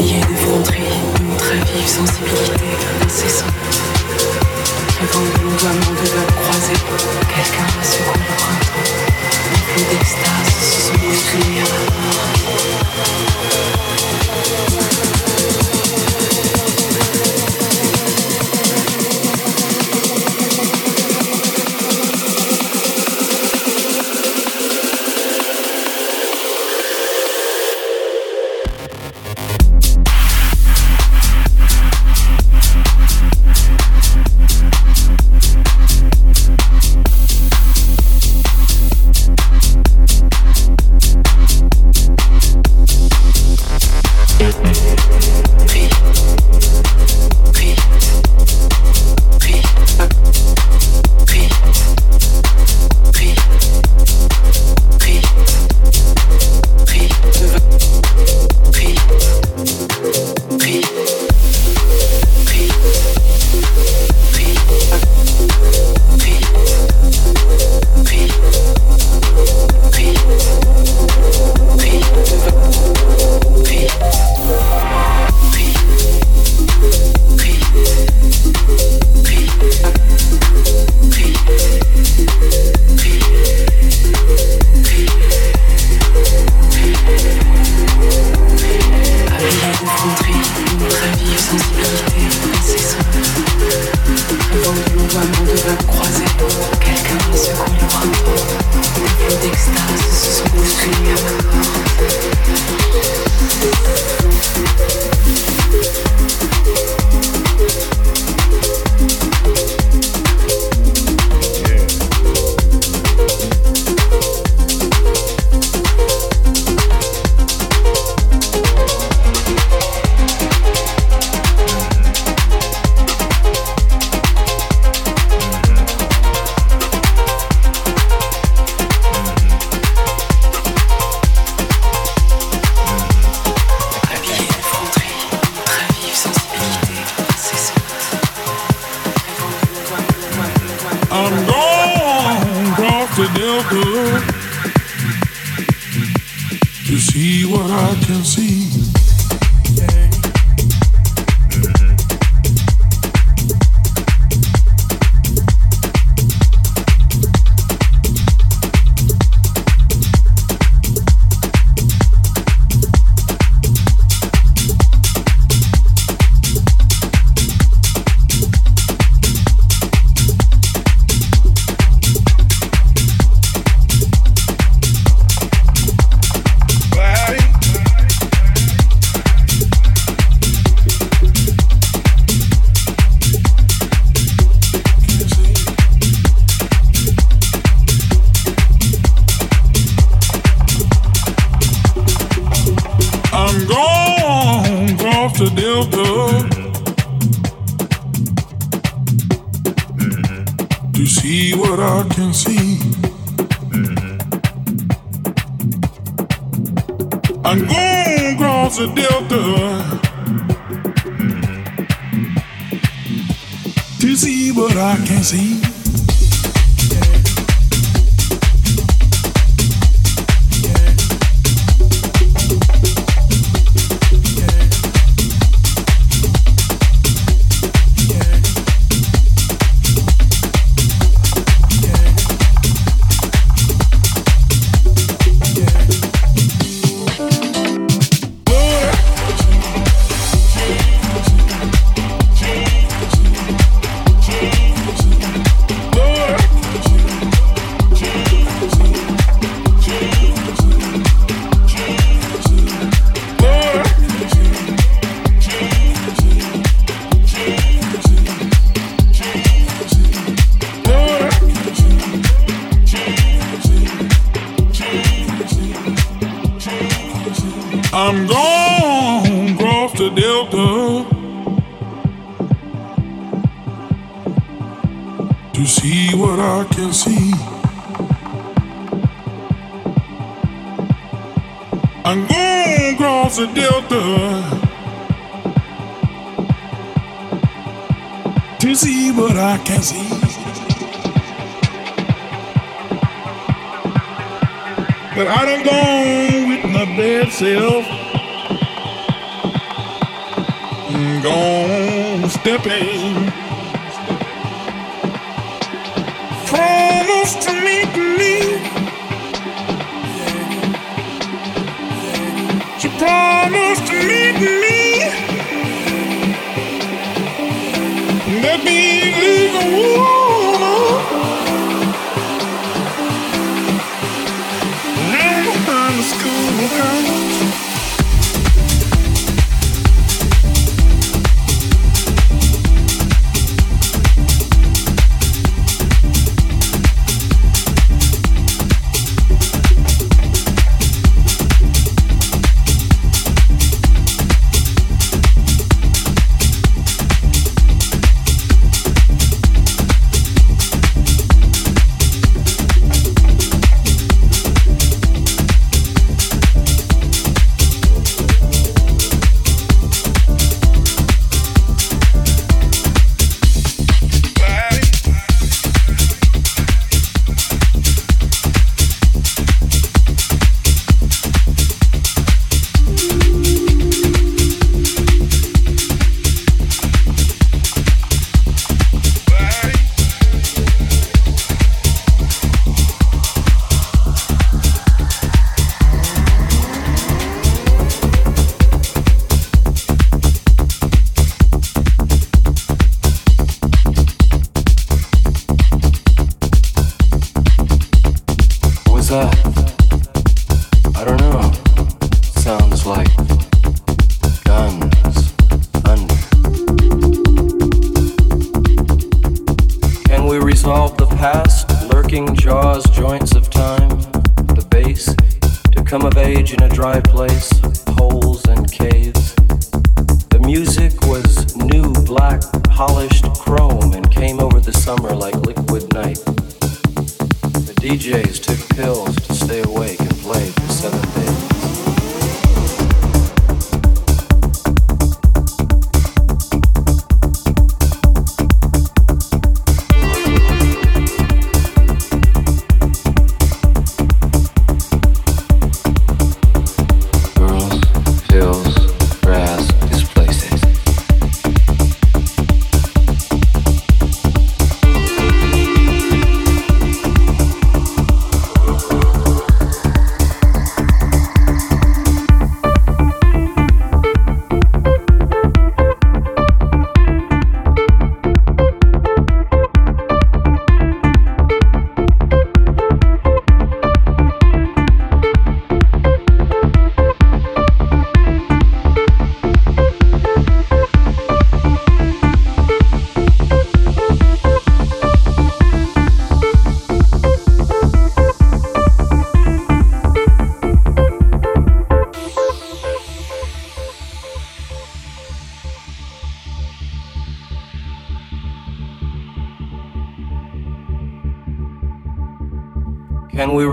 Plié d'effronterie, d'une très vive sensibilité incessante. Avant de l'ondoiement de l'homme croisé, quelqu'un a succombé au printemps. Un flot d'extase se sont exprimés à la mort. But I done gone with my bad self. Mm, gone stepping.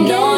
no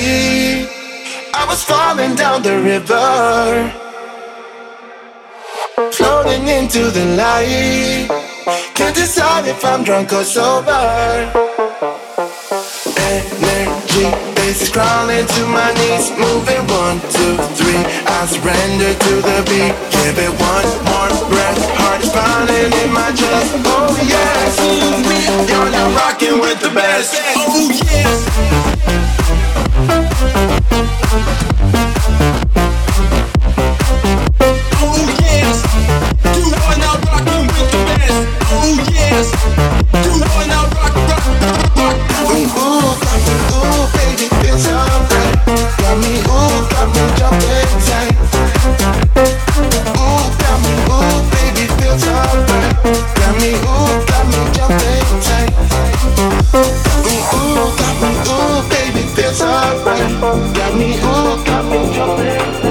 I was falling down the river, floating into the light. Can't decide if I'm drunk or sober. Energy bases crawling to my knees, moving one, two, three. I surrender to the beat. Give it one more breath body smiling in my chest. Oh yes, y'all now rocking with the best. Oh yes. Oh yes, you are now rocking with the best. Oh yes, you are now rocking. me, got me jumping tight. Ooh, got me, ooh, baby, feels alright. Got me, got me jumping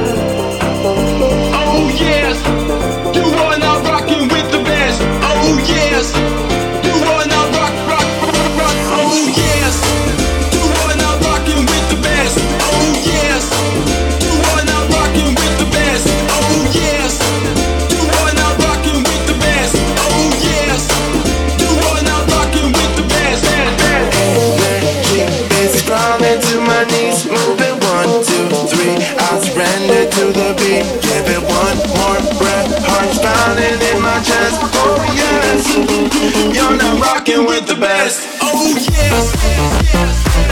down. I'm rocking with the best. Oh yeah.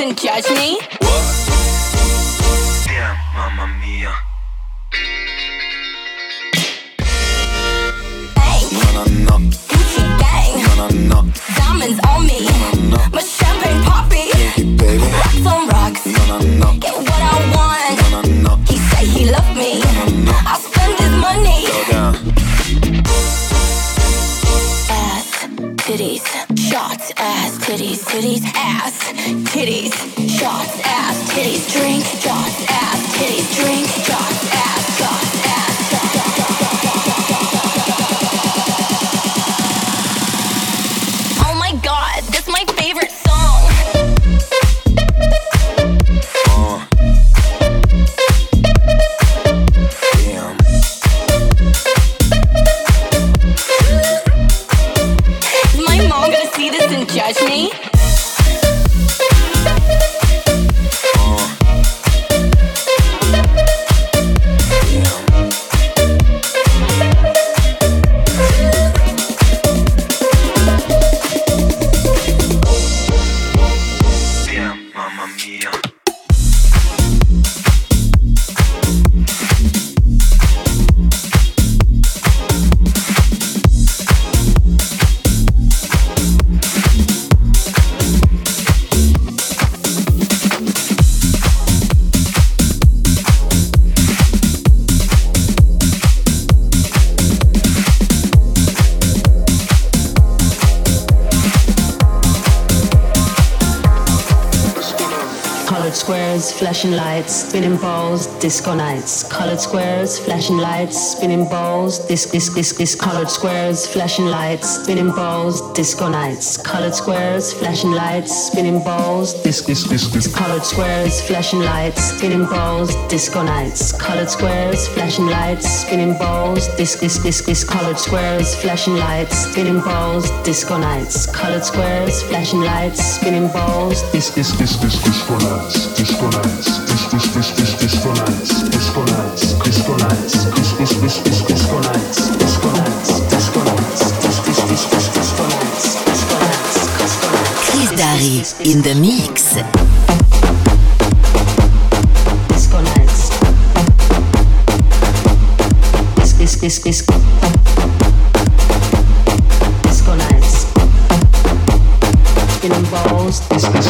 and judge me? titties, titties, ass, titties, shots, ass, titties, drink, shots, ass, titties, drink, shots. Flashing lights, spinning balls, disco nights. Colored squares, flashing lights, spinning balls, disc, disc, disc, disc. Colored squares, flashing lights, spinning balls, disco nights. Colored squares, flashing lights, spinning balls, disc, disc, disc, disc. Colored squares, flashing lights, spinning balls, disco nights. Colored squares, flashing lights, spinning balls, disc, disc, disc, disc, disco nights, disc, disc, disc, disc, disco nights, disco nights, disco nights, disco nights, disc, disc, disc, disc, disco nights, disco nights, in the mix. Disco nights. Disco, disco, disco. Nights.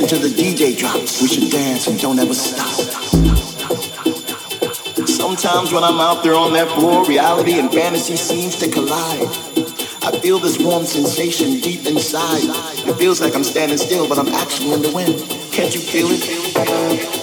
dance until the DJ drops. We should dance and don't ever stop. Sometimes when I'm out there on that floor, reality and fantasy seems to collide. I feel this warm sensation deep inside. It feels like I'm standing still, but I'm actually in the wind. Can't you feel it?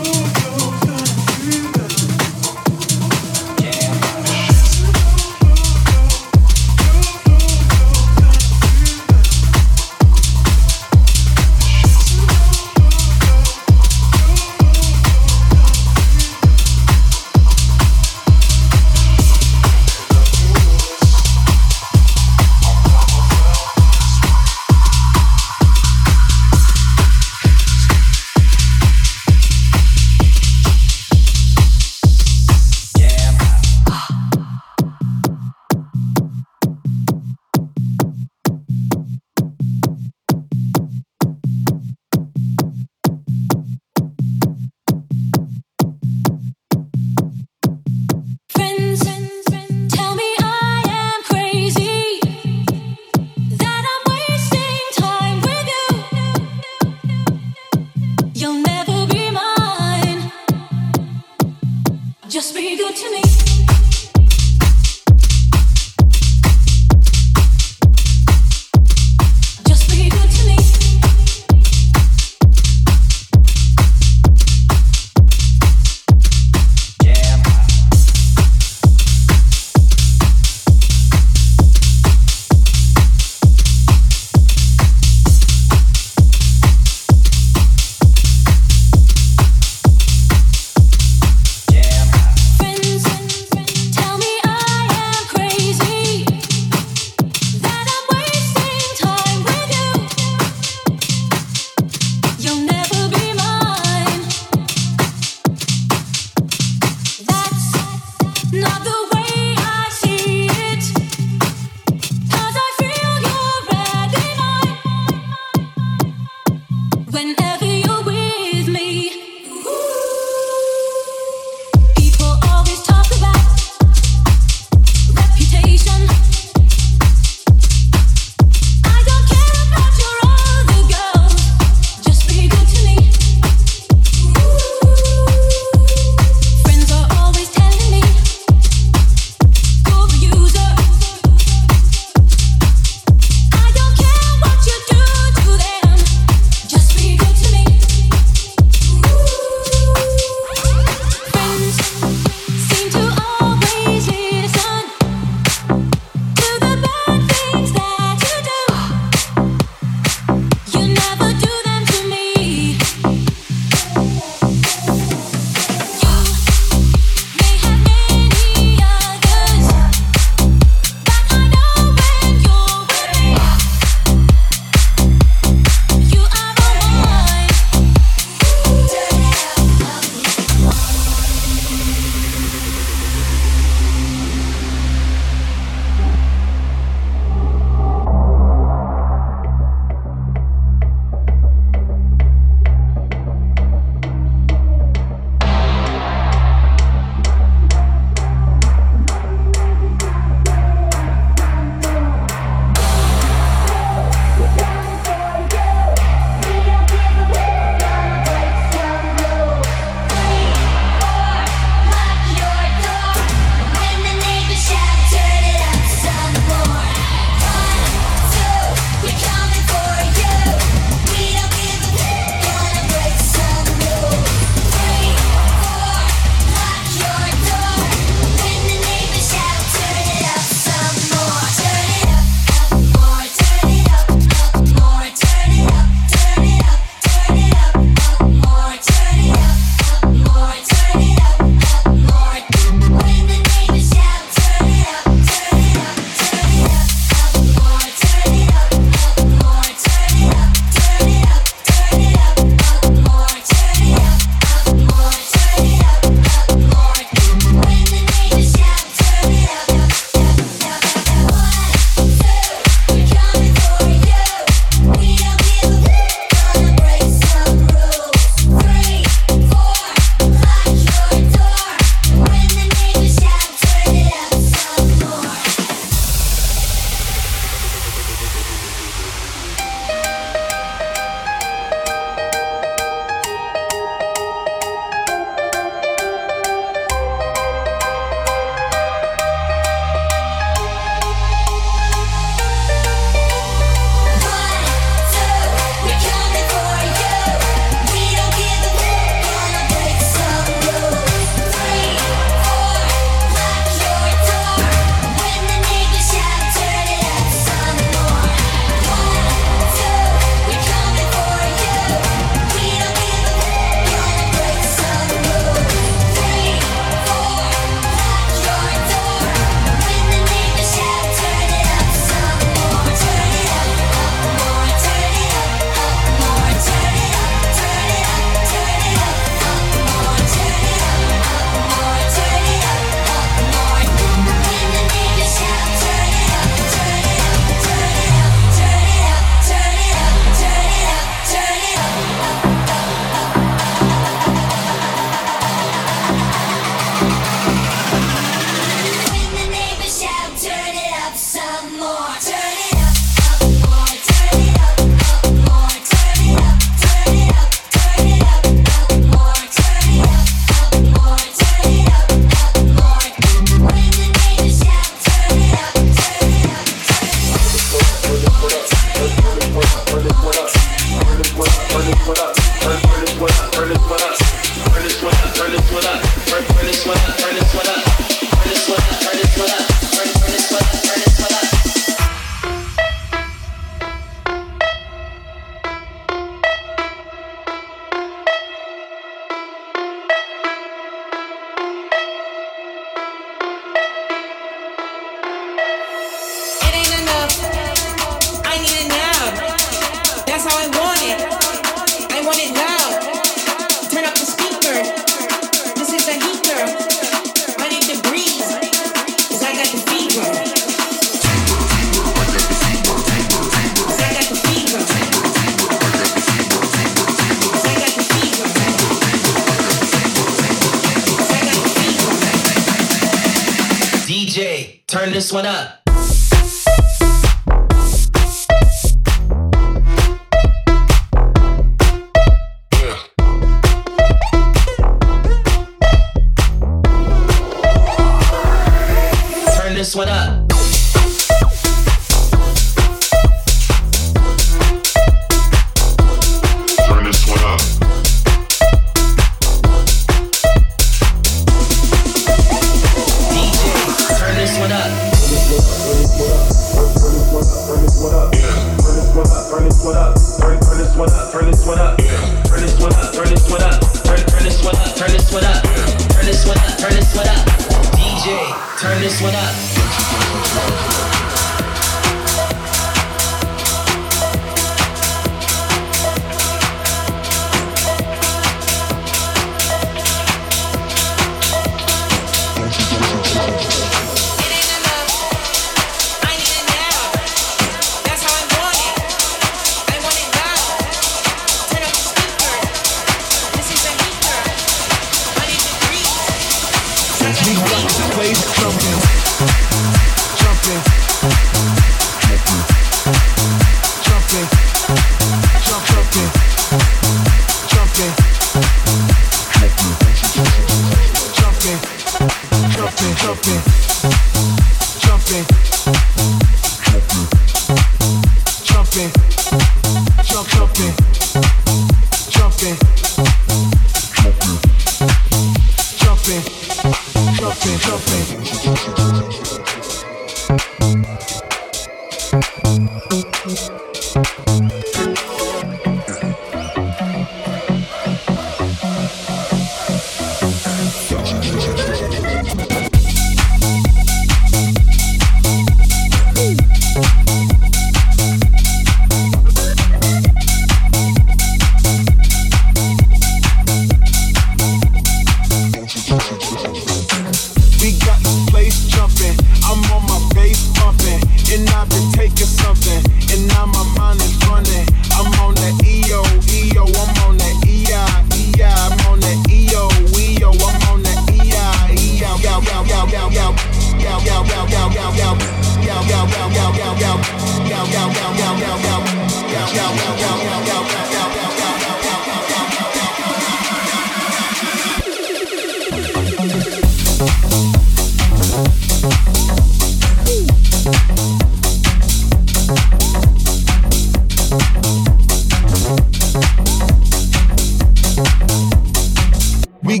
Say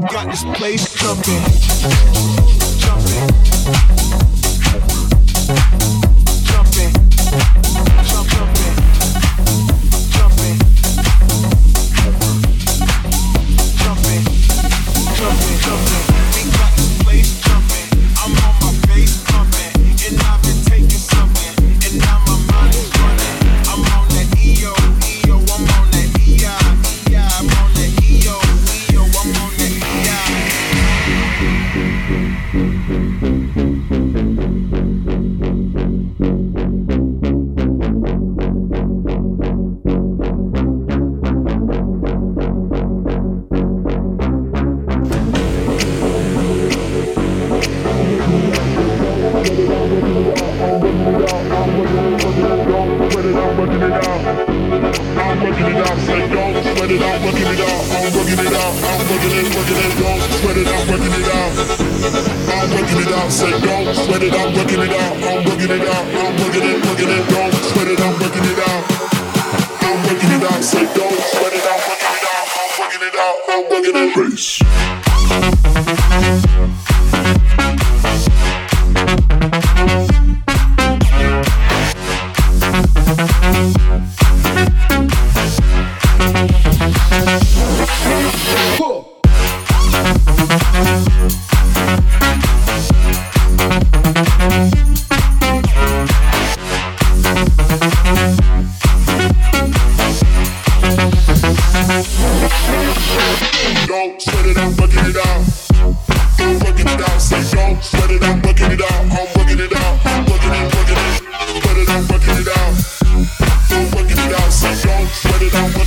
it on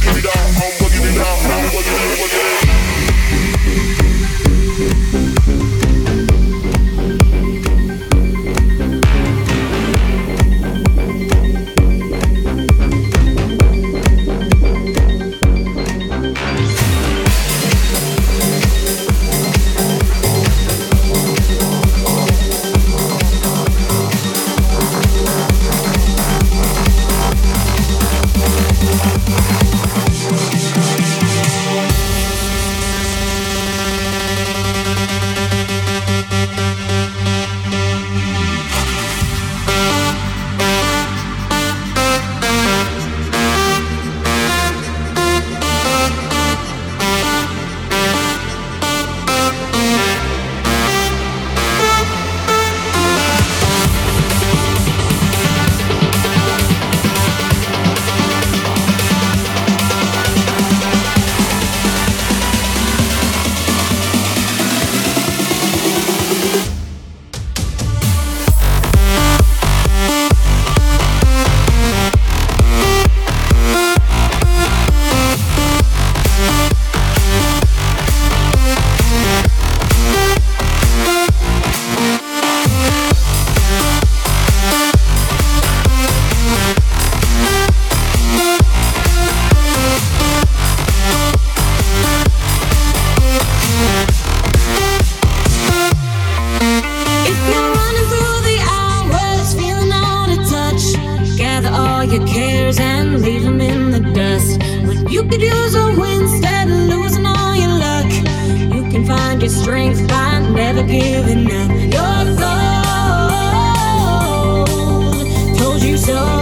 So